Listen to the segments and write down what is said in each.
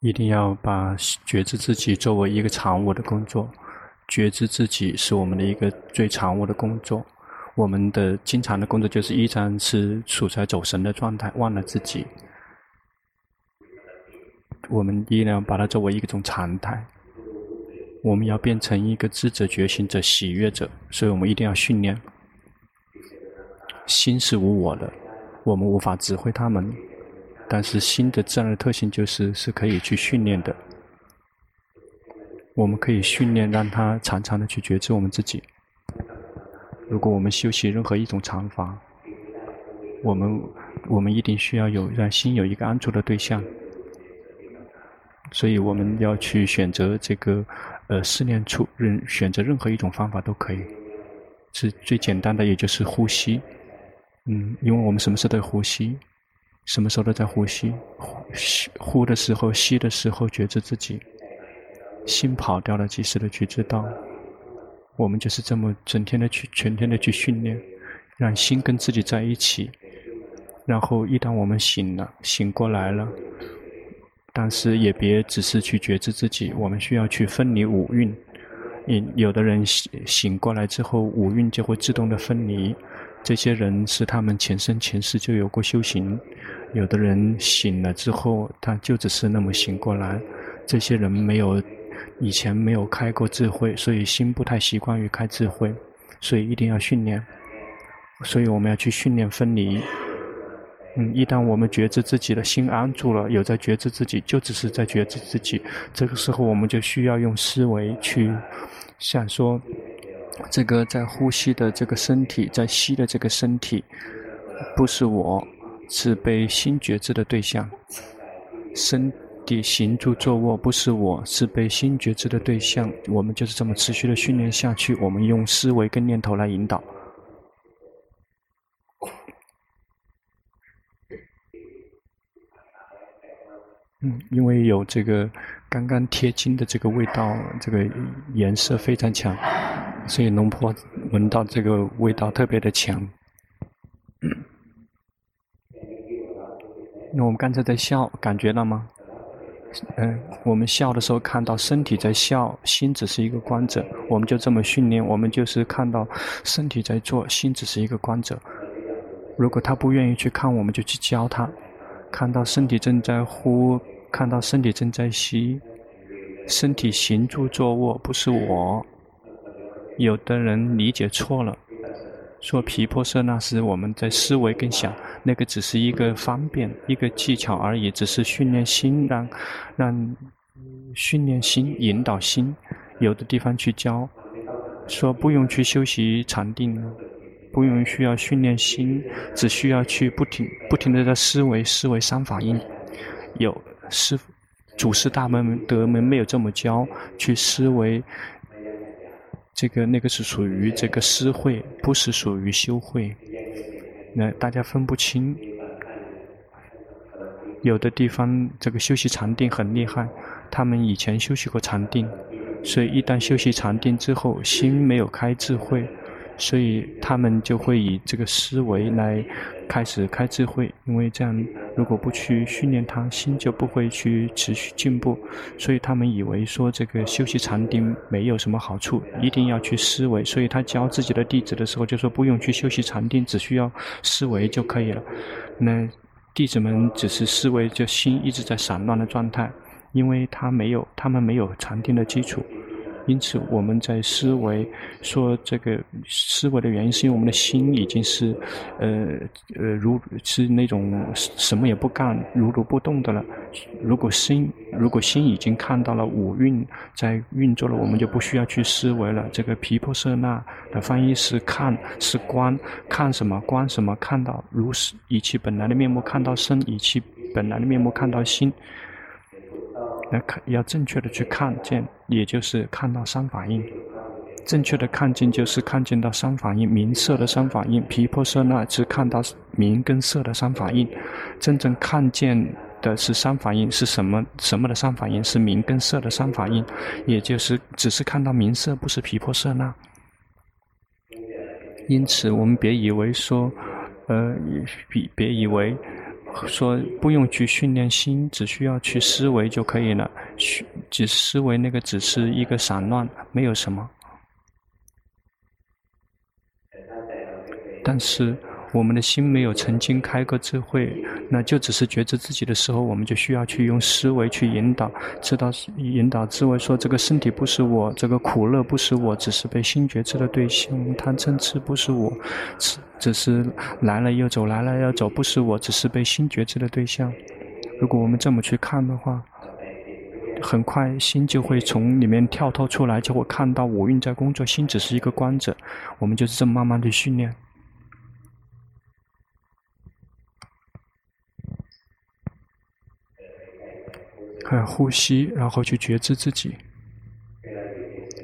一定要把觉知自己作为一个常务的工作。觉知自己是我们的一个最常务的工作。我们的经常的工作就是依然是处在走神的状态，忘了自己。我们依然把它作为一种常态。我们要变成一个智者、觉醒者、喜悦者，所以我们一定要训练。心是无我的，我们无法指挥他们，但是心的自然的特性就是是可以去训练的。我们可以训练，让他常常的去觉知我们自己。如果我们修习任何一种禅法，我们我们一定需要有让心有一个安住的对象。所以我们要去选择这个呃试炼处，任选择任何一种方法都可以，是最简单的，也就是呼吸。嗯，因为我们什么时候都呼吸，什么时候都在呼吸，呼吸呼的时候，吸的时候，觉知自己。心跑掉了，及时的去知道。我们就是这么整天的去，全天的去训练，让心跟自己在一起。然后一旦我们醒了，醒过来了，但是也别只是去觉知自己，我们需要去分离五蕴。有的人醒醒过来之后，五蕴就会自动的分离。这些人是他们前生前世就有过修行。有的人醒了之后，他就只是那么醒过来。这些人没有。以前没有开过智慧，所以心不太习惯于开智慧，所以一定要训练。所以我们要去训练分离。嗯，一旦我们觉知自己的心安住了，有在觉知自己，就只是在觉知自己。这个时候，我们就需要用思维去想说，这个在呼吸的这个身体，在吸的这个身体，不是我，是被心觉知的对象。身体。行住坐卧不是我，是被心觉知的对象。我们就是这么持续的训练下去。我们用思维跟念头来引导。嗯，因为有这个刚刚贴金的这个味道，这个颜色非常强，所以龙婆闻到这个味道特别的强。嗯那我们刚才在笑，感觉到吗？嗯，我们笑的时候看到身体在笑，心只是一个观者，我们就这么训练，我们就是看到身体在做，心只是一个观者。如果他不愿意去看，我们就去教他。看到身体正在呼，看到身体正在吸，身体行住坐卧不是我。有的人理解错了。说皮婆舍那是我们在思维跟想，那个只是一个方便，一个技巧而已，只是训练心，让让训练心，引导心，有的地方去教，说不用去修习禅定，不用需要训练心，只需要去不停不停的在思维思维三法印，有师祖师大门德门没有这么教，去思维。这个那个是属于这个思慧，不是属于修会。那大家分不清。有的地方这个休息禅定很厉害，他们以前休息过禅定，所以一旦休息禅定之后，心没有开智慧。所以他们就会以这个思维来开始开智慧，因为这样如果不去训练他，心就不会去持续进步。所以他们以为说这个修习禅定没有什么好处，一定要去思维。所以他教自己的弟子的时候就说不用去修习禅定，只需要思维就可以了。那弟子们只是思维，就心一直在散乱的状态，因为他没有，他们没有禅定的基础。因此，我们在思维说这个思维的原因，是因为我们的心已经是，呃呃，如是那种什么也不干、如如不动的了。如果心如果心已经看到了五蕴在运作了，我们就不需要去思维了。这个皮婆舍那的翻译是看，是观，看什么？观什么？看到如是以其本来的面目看到身，以其本来的面目看到心。来看，要正确的去看见，也就是看到三法印。正确的看见就是看见到三法印，明色的三法印。毗婆色那是看到明跟色的三法印。真正看见的是三法印，是什么？什么的三法印？是明跟色的三法印。也就是只是看到明色，不是皮婆色那。因此，我们别以为说，呃，别别以为。说不用去训练心，只需要去思维就可以了。只思维那个只是一个散乱，没有什么。但是。我们的心没有曾经开过智慧，那就只是觉知自己的时候，我们就需要去用思维去引导，知道引导智慧说，这个身体不是我，这个苦乐不是我，只是被心觉知的对象，贪嗔痴不是我，只是来了又走，来了又走，不是我，只是被心觉知的对象。如果我们这么去看的话，很快心就会从里面跳脱出来，就会看到五蕴在工作，心只是一个观者。我们就是这么慢慢的训练。呼吸，然后去觉知自己。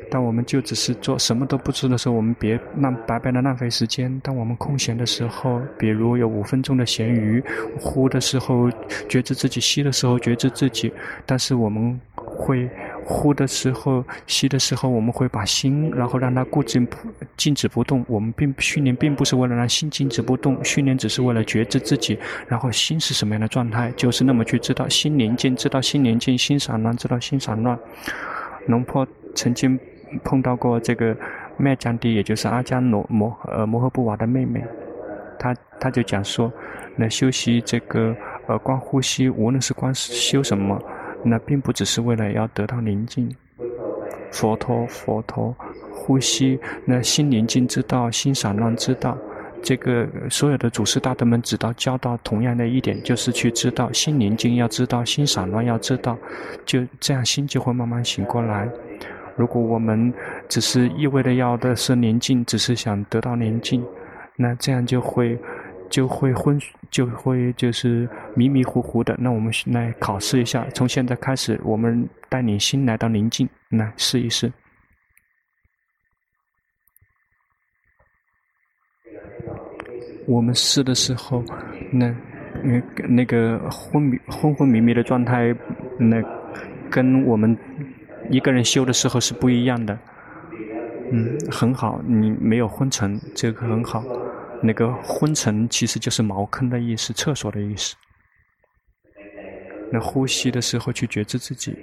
当我们就只是做什么都不吃的时候，我们别浪白白的浪费时间。当我们空闲的时候，比如有五分钟的闲余，呼的时候觉知自己，吸的时候觉知自己。但是我们会。呼的时候，吸的时候，我们会把心，然后让它固静不静止不动。我们并训练并不是为了让心静止不动，训练只是为了觉知自己。然后心是什么样的状态，就是那么去知道心宁静，知道心宁静，心散乱，知道心散乱。龙坡曾经碰到过这个麦江迪，也就是阿姜罗摩呃摩诃布瓦的妹妹，他他就讲说，那修习这个呃观呼吸，无论是观修什么。那并不只是为了要得到宁静，佛陀佛陀呼吸，那心宁静之道，心散乱之道，这个所有的祖师大德们只道教导同样的一点，就是去知道心宁静，要知道心散乱，要知道，就这样心就会慢慢醒过来。如果我们只是一味的要的是宁静，只是想得到宁静，那这样就会。就会昏，就会就是迷迷糊糊的。那我们来考试一下，从现在开始，我们带领心来到宁静，来试一试。我们试的时候，那那那个昏迷、昏昏迷迷的状态，那跟我们一个人修的时候是不一样的。嗯，很好，你没有昏沉，这个很好。那个昏沉其实就是茅坑的意思，厕所的意思。那呼吸的时候去觉知自己，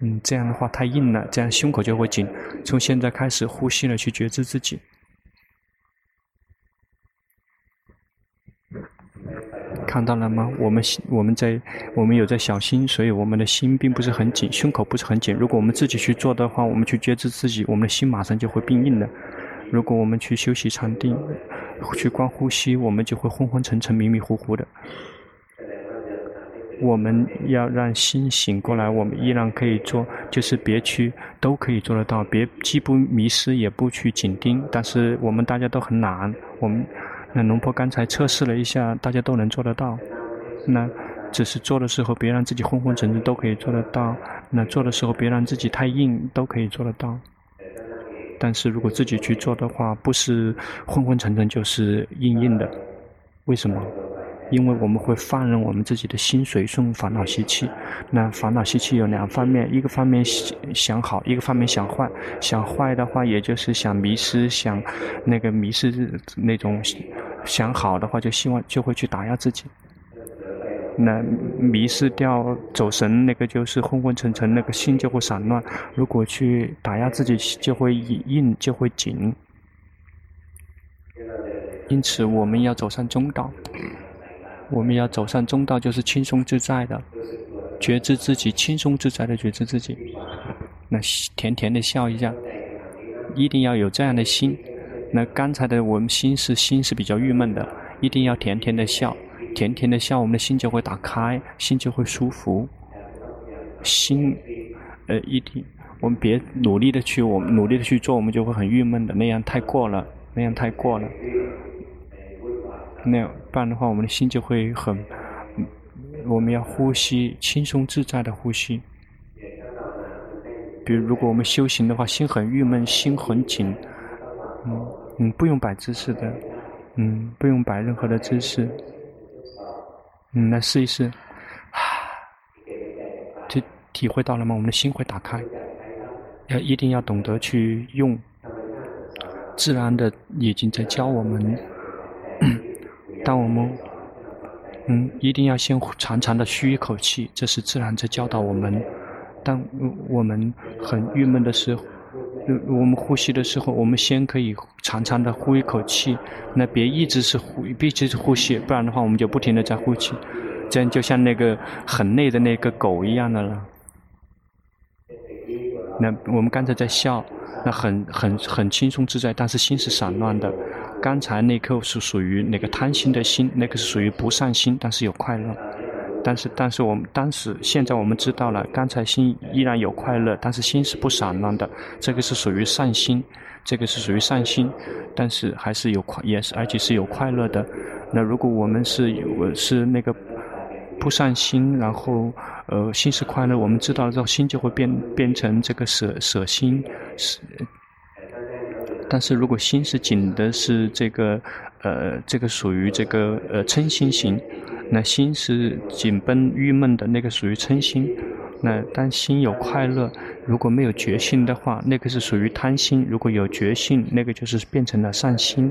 嗯，这样的话太硬了，这样胸口就会紧。从现在开始呼吸了，去觉知自己。看到了吗？我们我们在我们有在小心，所以我们的心并不是很紧，胸口不是很紧。如果我们自己去做的话，我们去觉知自己，我们的心马上就会变硬了。如果我们去休息禅定，去观呼吸，我们就会昏昏沉沉、迷迷糊糊的。我们要让心醒过来，我们依然可以做，就是别去都可以做得到，别既不迷失也不去紧盯。但是我们大家都很懒，我们那龙婆刚才测试了一下，大家都能做得到。那只是做的时候别让自己昏昏沉沉，都可以做得到。那做的时候别让自己太硬，都可以做得到。但是如果自己去做的话，不是昏昏沉沉，就是硬硬的。为什么？因为我们会放任我们自己的心随顺烦恼习气。那烦恼习气有两方面，一个方面想好，一个方面想坏。想坏的话，也就是想迷失，想那个迷失那种；想好的话，就希望就会去打压自己。那迷失掉走神，那个就是昏昏沉沉，那个心就会散乱。如果去打压自己，就会硬，就会紧。因此，我们要走上中道。我们要走上中道，就是轻松自在的觉知自己，轻松自在的觉知自己。那甜甜的笑一下，一定要有这样的心。那刚才的我们心是心是比较郁闷的，一定要甜甜的笑。甜甜的笑，我们的心就会打开，心就会舒服。心，呃，一定，我们别努力的去，我们努力的去做，我们就会很郁闷的，那样太过了，那样太过了。那样，不然的话，我们的心就会很，我们要呼吸，轻松自在的呼吸。比如，如果我们修行的话，心很郁闷，心很紧，嗯嗯，不用摆姿势的，嗯，不用摆任何的姿势。嗯，来试一试，啊，体体会到了吗？我们的心会打开，要一定要懂得去用，自然的已经在教我们。当我们嗯，一定要先长长的吁一口气，这是自然在教导我们。当我们很郁闷的时候，我们呼吸的时候，我们先可以长长的呼一口气，那别一直是呼，一直是呼吸，不然的话，我们就不停的在呼气，这样就像那个很累的那个狗一样的了。那我们刚才在笑，那很很很轻松自在，但是心是散乱的。刚才那颗是属于那个贪心的心，那个是属于不善心，但是有快乐。但是，但是我们当时现在我们知道了，刚才心依然有快乐，但是心是不散乱的。这个是属于善心，这个是属于善心，但是还是有快，也是而且是有快乐的。那如果我们是有是那个不善心，然后呃心是快乐，我们知道了之后，心就会变变成这个舍舍心是。但是如果心是紧的，是这个，呃，这个属于这个呃嗔心型，那心是紧绷郁闷的那个属于嗔心。那当心有快乐，如果没有觉性的话，那个是属于贪心；如果有觉性，那个就是变成了善心。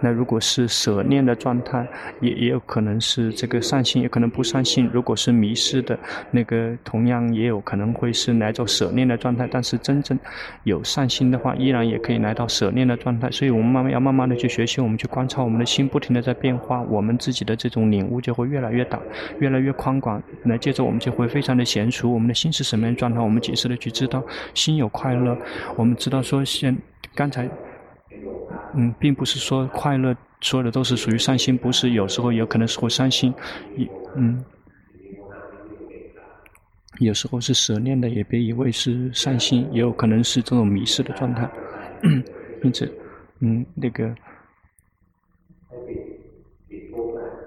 那如果是舍念的状态，也也有可能是这个善心，也可能不善心。如果是迷失的，那个同样也有可能会是来到舍念的状态。但是真正有善心的话，依然也可以来到舍念的状态。所以我们慢慢要慢慢的去学习，我们去观察我们的心不停的在变化，我们自己的这种领悟就会越来越大，越来越宽广。那接着我们就会非常的娴熟。我们的心是什么样状态？我们及时的去知道，心有快乐。我们知道说，现刚才，嗯，并不是说快乐说的都是属于善心，不是，有时候有可能是会伤心，也嗯，有时候是舍念的，也别以为是善心，也有可能是这种迷失的状态。因此，嗯，那个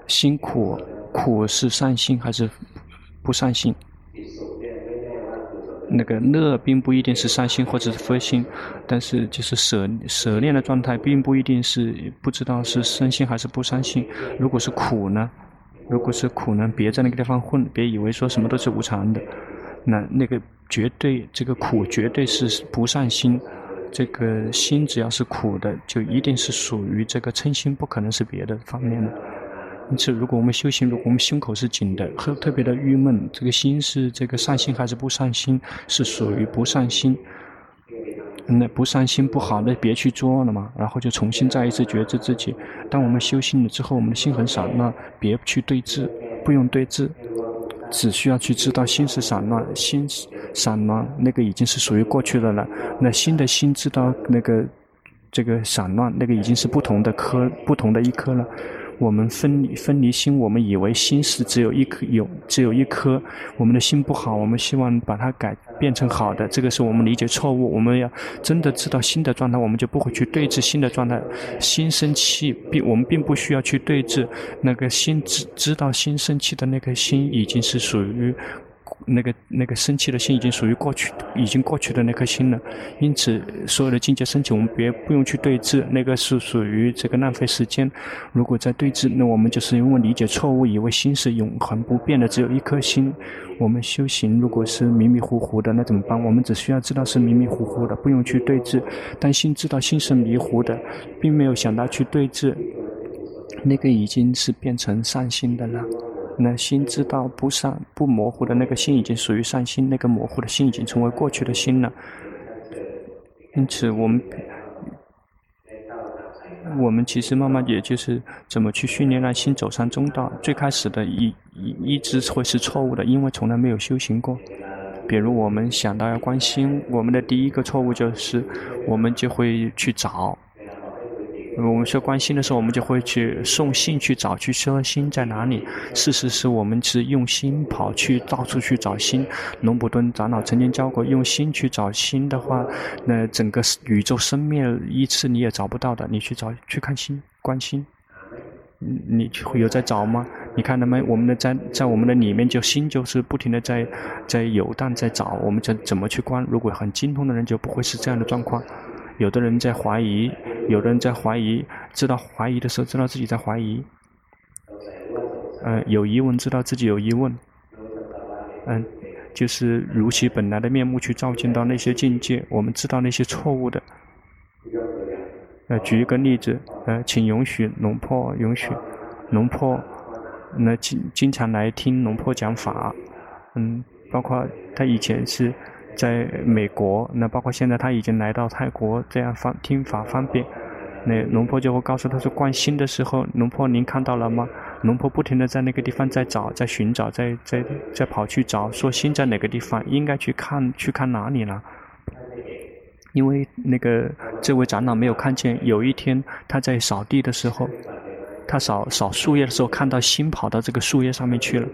辛苦苦是善心还是不善心？那个乐并不一定是善心或者是佛心，但是就是舍舍念的状态，并不一定是不知道是善心还是不善心。如果是苦呢？如果是苦呢？别在那个地方混，别以为说什么都是无常的。那那个绝对这个苦绝对是不善心，这个心只要是苦的，就一定是属于这个嗔心，不可能是别的方面的。因此，如果我们修行，如果我们胸口是紧的，和特别的郁闷，这个心是这个善心还是不善心？是属于不善心。那不善心不好，那别去做了嘛。然后就重新再一次觉知自己。当我们修行了之后，我们的心很散，乱别去对治，不用对治，只需要去知道心是散乱，心散乱，那个已经是属于过去的了。那新的心知道那个这个散乱，那个已经是不同的科，不同的一科了。我们分离分离心，我们以为心是只有一颗，有只有一颗。我们的心不好，我们希望把它改变成好的，这个是我们理解错误。我们要真的知道心的状态，我们就不会去对治心的状态。心生气，并我们并不需要去对治那个心，知知道心生气的那颗心已经是属于。那个那个生气的心已经属于过去，已经过去的那颗心了。因此，所有的境界升起，我们别不用去对治，那个是属于这个浪费时间。如果在对治，那我们就是因为理解错误，以为心是永恒不变的，只有一颗心。我们修行如果是迷迷糊糊的，那怎么办？我们只需要知道是迷迷糊糊的，不用去对治。但心知道心是迷糊的，并没有想到去对治，那个已经是变成善心的了。那心知道不善不模糊的那个心已经属于善心，那个模糊的心已经成为过去的心了。因此，我们我们其实慢慢也就是怎么去训练让心走上中道。最开始的一一一直会是错误的，因为从来没有修行过。比如我们想到要观心，我们的第一个错误就是我们就会去找。我们说观心的时候，我们就会去送心去找，去说心在哪里。事实是我们是用心跑去到处去找心。龙普顿长老曾经教过，用心去找心的话，那整个宇宙生灭一次你也找不到的。你去找去看心，观心，你会有在找吗？你看到没？我们的在在我们的里面，就心就是不停的在在游荡，在找。我们怎怎么去观？如果很精通的人，就不会是这样的状况。有的人在怀疑。有的人在怀疑，知道怀疑的时候，知道自己在怀疑。嗯，有疑问，知道自己有疑问。嗯，就是如其本来的面目去照见到那些境界，我们知道那些错误的。呃，举一个例子，呃，请允许龙婆允许龙婆那经经常来听龙婆讲法，嗯，包括他以前是在美国，那包括现在他已经来到泰国，这样方听法方便。那龙婆就会告诉他说，观心的时候，龙婆您看到了吗？龙婆不停地在那个地方在找，在寻找，在在在跑去找，说心在哪个地方，应该去看去看哪里了。因为那个这位长老没有看见，有一天他在扫地的时候，他扫扫树叶的时候，看到心跑到这个树叶上面去了，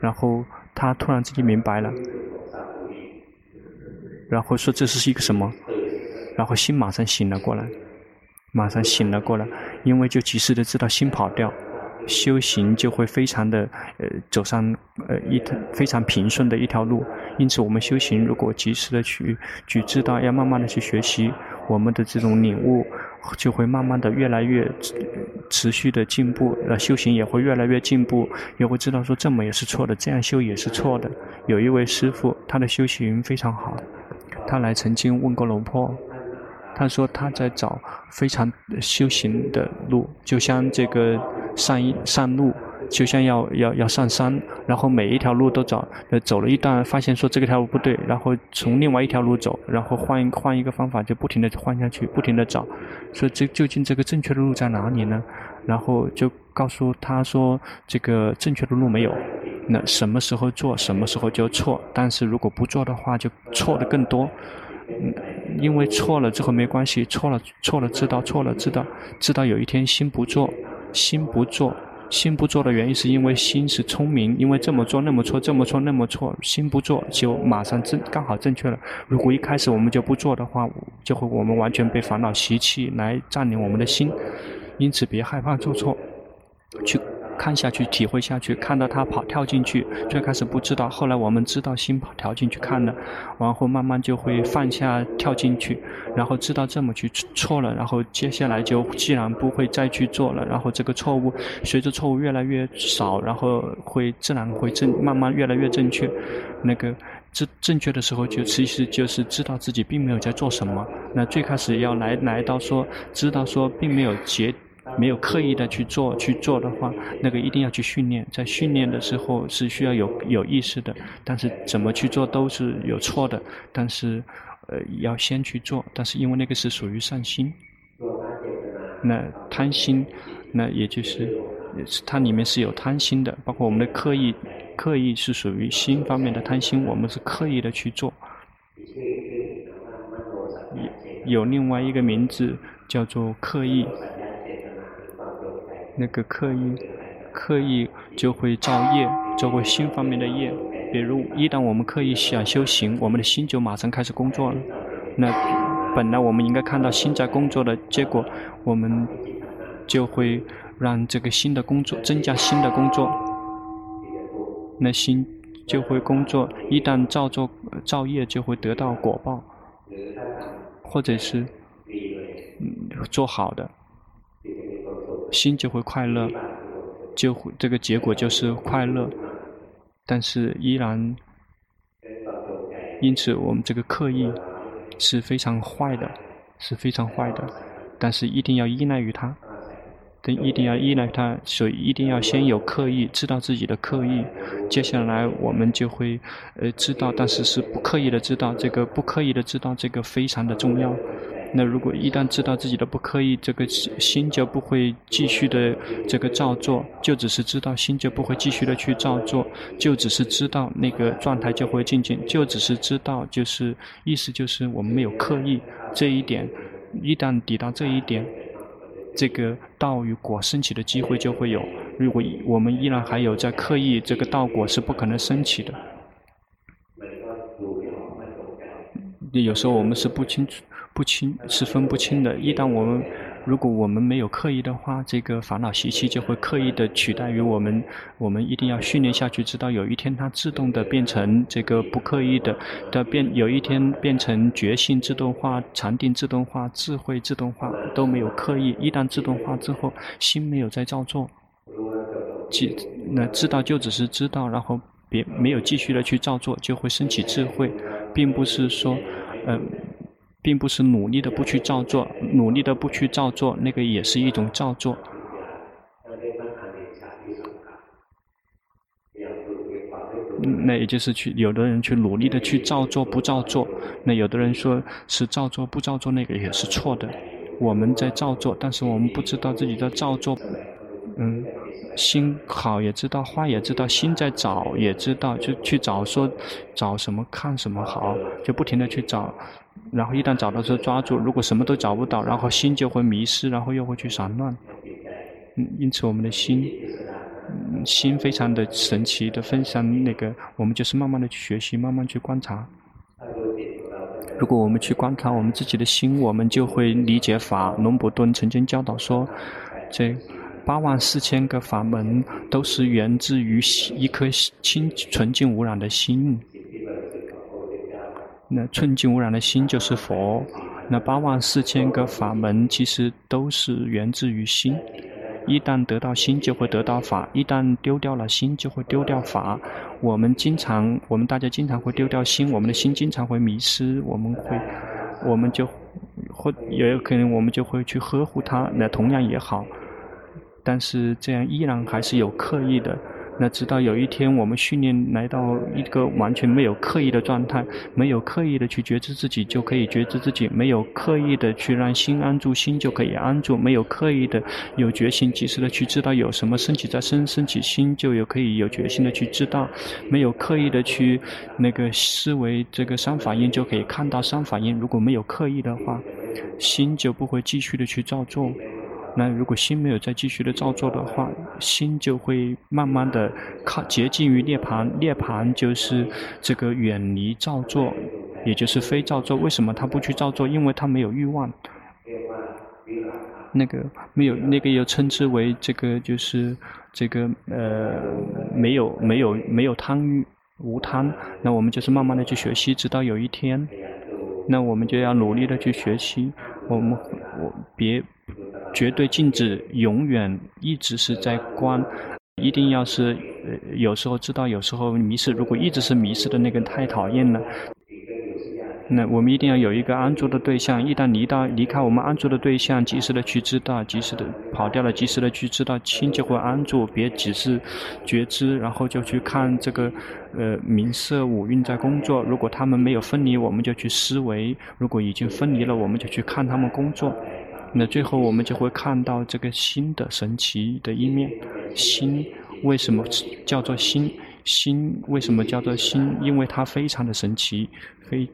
然后他突然之间明白了，然后说这是一个什么，然后心马上醒了过来，马上醒了过来，因为就及时的知道心跑掉。修行就会非常的呃走上呃一非常平顺的一条路，因此我们修行如果及时的去去知道，要慢慢的去学习，我们的这种领悟就会慢慢的越来越持续的进步，呃修行也会越来越进步，也会知道说这么也是错的，这样修也是错的。有一位师父，他的修行非常好，他来曾经问过龙婆。他说他在找非常修行的路，就像这个上一上路，就像要要要上山，然后每一条路都找，走了一段，发现说这个条路不对，然后从另外一条路走，然后换换一个方法，就不停地换下去，不停地找，说这究竟这个正确的路在哪里呢？然后就告诉他说这个正确的路没有，那什么时候做，什么时候就错，但是如果不做的话，就错的更多。嗯，因为错了之后没关系，错了错了知道错了知道知道有一天心不做，心不做，心不做的原因是因为心是聪明，因为这么做那么错，这么错那么错，心不做就马上正刚好正确了。如果一开始我们就不做的话，就会我们完全被烦恼习气来占领我们的心，因此别害怕做错，去。看下去，体会下去，看到他跑跳进去，最开始不知道，后来我们知道心跑跳进去看了，然后慢慢就会放下跳进去，然后知道这么去错了，然后接下来就既然不会再去做了，然后这个错误随着错误越来越少，然后会自然会正慢慢越来越正确，那个正正确的时候就其实就是知道自己并没有在做什么，那最开始要来来到说知道说并没有结。没有刻意的去做去做的话，那个一定要去训练。在训练的时候是需要有有意识的，但是怎么去做都是有错的。但是，呃，要先去做。但是因为那个是属于善心，那贪心，那也就是，它里面是有贪心的。包括我们的刻意，刻意是属于心方面的贪心，我们是刻意的去做。有另外一个名字叫做刻意。那个刻意，刻意就会造业，就会心方面的业。比如，一旦我们刻意想修行，我们的心就马上开始工作了。那本来我们应该看到心在工作的结果，我们就会让这个心的工作增加新的工作。那心就会工作，一旦造作造业，就会得到果报，或者是做好的。心就会快乐，就会这个结果就是快乐，但是依然，因此我们这个刻意是非常坏的，是非常坏的，但是一定要依赖于它，但一定要依赖它，所以一定要先有刻意，知道自己的刻意，接下来我们就会呃知道，但是是不刻意的知道，这个不刻意的知道这个非常的重要。那如果一旦知道自己的不刻意，这个心就不会继续的这个造作，就只是知道心就不会继续的去造作，就只是知道那个状态就会静静，就只是知道就是意思就是我们没有刻意这一点，一旦抵达这一点，这个道与果升起的机会就会有。如果我们依然还有在刻意，这个道果是不可能升起的。有时候我们是不清楚。不清是分不清的。一旦我们，如果我们没有刻意的话，这个烦恼习气就会刻意的取代于我们。我们一定要训练下去，直到有一天它自动的变成这个不刻意的的变，有一天变成觉性自动化、禅定自动化、智慧自动化，都没有刻意。一旦自动化之后，心没有在造作，即那知道就只是知道，然后别没有继续的去造作，就会升起智慧，并不是说，嗯、呃。并不是努力的不去造作，努力的不去造作，那个也是一种造作。那也就是去有的人去努力的去照做不照做，那有的人说是照做不照做，那个也是错的。我们在照做，但是我们不知道自己在照做。嗯，心好也知道，坏也知道，心在找也知道，就去找说找什么看什么好，就不停的去找，然后一旦找到就抓住，如果什么都找不到，然后心就会迷失，然后又会去散乱。嗯，因此我们的心。心非常的神奇的分享，那个我们就是慢慢的去学习，慢慢去观察。如果我们去观察我们自己的心，我们就会理解法。龙伯顿曾经教导说，这八万四千个法门都是源自于一颗清纯净无染的心。那纯净无染的心就是佛。那八万四千个法门其实都是源自于心。一旦得到心，就会得到法；一旦丢掉了心，就会丢掉法。我们经常，我们大家经常会丢掉心，我们的心经常会迷失。我们会，我们就会也有可能，我们就会去呵护它。那同样也好，但是这样依然还是有刻意的。那直到有一天，我们训练来到一个完全没有刻意的状态，没有刻意的去觉知自己，就可以觉知自己；没有刻意的去让心安住，心就可以安住；没有刻意的有决心，及时的去知道有什么升起在身，升起心就有可以有决心的去知道；没有刻意的去那个思维这个三法印，就可以看到三法印。如果没有刻意的话，心就不会继续的去造作。那如果心没有再继续的造作的话，心就会慢慢的靠接近于涅槃。涅槃就是这个远离造作，也就是非造作。为什么他不去造作？因为他没有欲望。那个没有那个又称之为这个就是这个呃没有没有没有贪欲无贪。那我们就是慢慢的去学习，直到有一天，那我们就要努力的去学习。我们我别。绝对静止，永远一直是在观，一定要是，呃，有时候知道，有时候迷失。如果一直是迷失的那个，太讨厌了。那我们一定要有一个安住的对象，一旦离到离开我们安住的对象，及时的去知道，及时的跑掉了，及时的去知道，清就会安住。别只是觉知，然后就去看这个，呃，名色五蕴在工作。如果他们没有分离，我们就去思维；如果已经分离了，我们就去看他们工作。那最后我们就会看到这个心的神奇的一面。心为什么叫做心？心为什么叫做心？因为它非常的神奇，非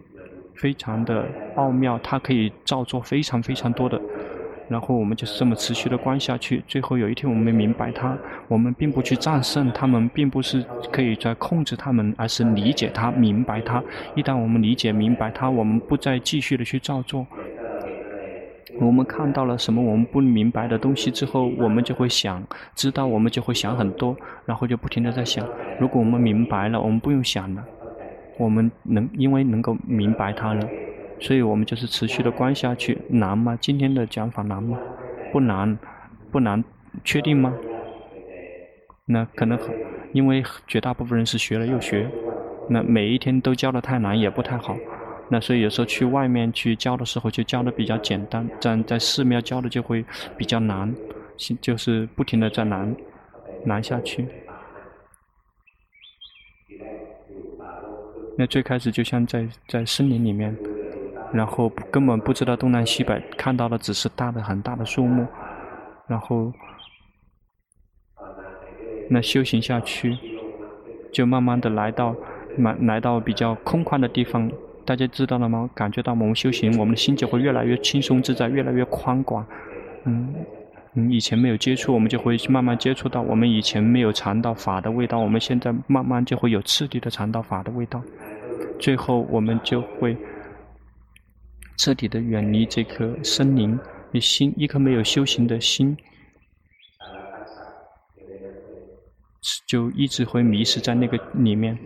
非常的奥妙，它可以造作非常非常多的。然后我们就是这么持续的观下去，最后有一天我们明白它，我们并不去战胜他们，并不是可以再控制他们，而是理解它、明白它。一旦我们理解明白它，我们不再继续的去造作。我们看到了什么我们不明白的东西之后，我们就会想知道，我们就会想很多，然后就不停地在想。如果我们明白了，我们不用想了，我们能因为能够明白它了，所以我们就是持续的观下去。难吗？今天的讲法难吗？不难，不难，确定吗？那可能因为绝大部分人是学了又学，那每一天都教得太难也不太好。那所以有时候去外面去教的时候，就教的比较简单，在在寺庙教的就会比较难，就是不停的在难，难下去。那最开始就像在在森林里面，然后根本不知道东南西北，看到的只是大的很大的树木，然后那修行下去，就慢慢的来到，来来到比较空旷的地方。大家知道了吗？感觉到我们修行，我们的心就会越来越轻松自在，越来越宽广。嗯，嗯，以前没有接触，我们就会慢慢接触到。我们以前没有尝到法的味道，我们现在慢慢就会有彻底的尝到法的味道。最后，我们就会彻底的远离这颗森林。你心一颗没有修行的心，就一直会迷失在那个里面。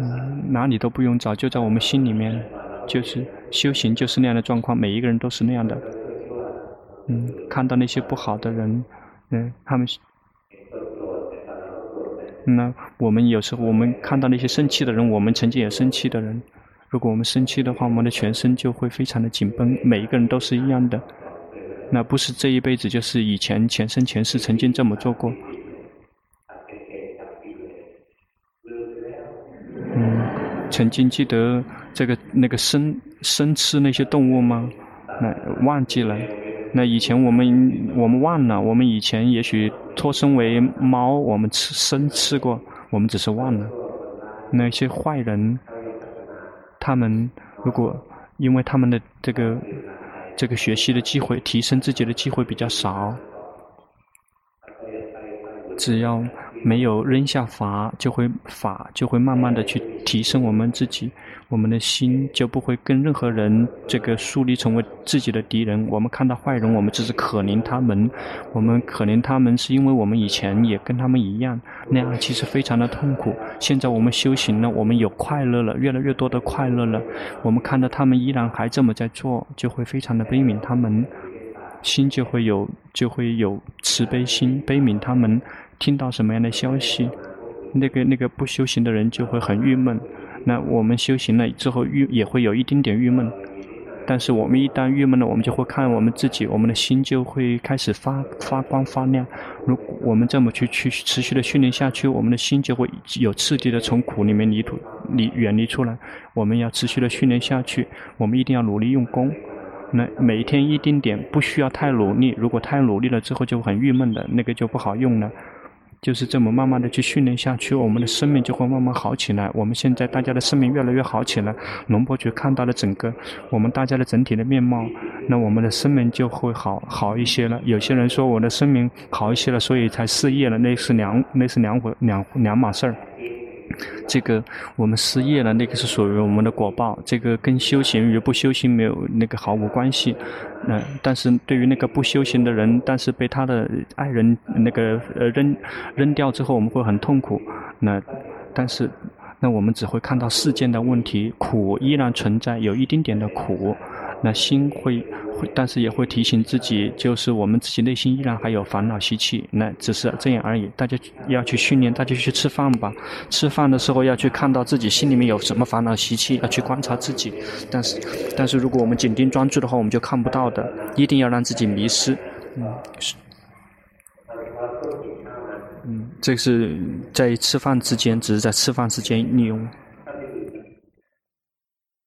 嗯，哪里都不用找，就在我们心里面，就是修行，就是那样的状况。每一个人都是那样的。嗯，看到那些不好的人，嗯，他们，那我们有时候我们看到那些生气的人，我们曾经也生气的人。如果我们生气的话，我们的全身就会非常的紧绷。每一个人都是一样的。那不是这一辈子，就是以前前生前世曾经这么做过。曾经记得这个那个生生吃那些动物吗？那忘记了。那以前我们我们忘了，我们以前也许托生为猫，我们吃生吃过，我们只是忘了。那些坏人，他们如果因为他们的这个这个学习的机会，提升自己的机会比较少，只要。没有扔下法，就会法就会慢慢的去提升我们自己，我们的心就不会跟任何人这个树立成为自己的敌人。我们看到坏人，我们只是可怜他们，我们可怜他们是因为我们以前也跟他们一样，那样其实非常的痛苦。现在我们修行了，我们有快乐了，越来越多的快乐了。我们看到他们依然还这么在做，就会非常的悲悯他们，心就会有就会有慈悲心，悲悯他们。听到什么样的消息，那个那个不修行的人就会很郁闷。那我们修行了之后，郁也会有一丁点郁闷。但是我们一旦郁闷了，我们就会看我们自己，我们的心就会开始发发光发亮。如我们这么去去持续的训练下去，我们的心就会有次第的从苦里面离土离远离出来。我们要持续的训练下去，我们一定要努力用功。那每一天一丁点，不需要太努力。如果太努力了之后就很郁闷的，那个就不好用了。就是这么慢慢的去训练下去，我们的生命就会慢慢好起来。我们现在大家的生命越来越好起来，龙伯爵看到了整个我们大家的整体的面貌，那我们的生命就会好好一些了。有些人说我的生命好一些了，所以才失业了，那是两那是两回两两码事儿。这个我们失业了，那个是属于我们的果报，这个跟修行与不修行没有那个毫无关系。嗯，但是对于那个不修行的人，但是被他的爱人那个呃扔扔掉之后，我们会很痛苦。那但是那我们只会看到世间的问题，苦依然存在，有一丁点的苦。那心会会，但是也会提醒自己，就是我们自己内心依然还有烦恼习气，那只是这样而已。大家要去训练，大家去吃饭吧。吃饭的时候要去看到自己心里面有什么烦恼习气，要去观察自己。但是，但是如果我们紧盯专注的话，我们就看不到的。一定要让自己迷失。嗯，是。嗯，这是在吃饭之间，只是在吃饭之间利用。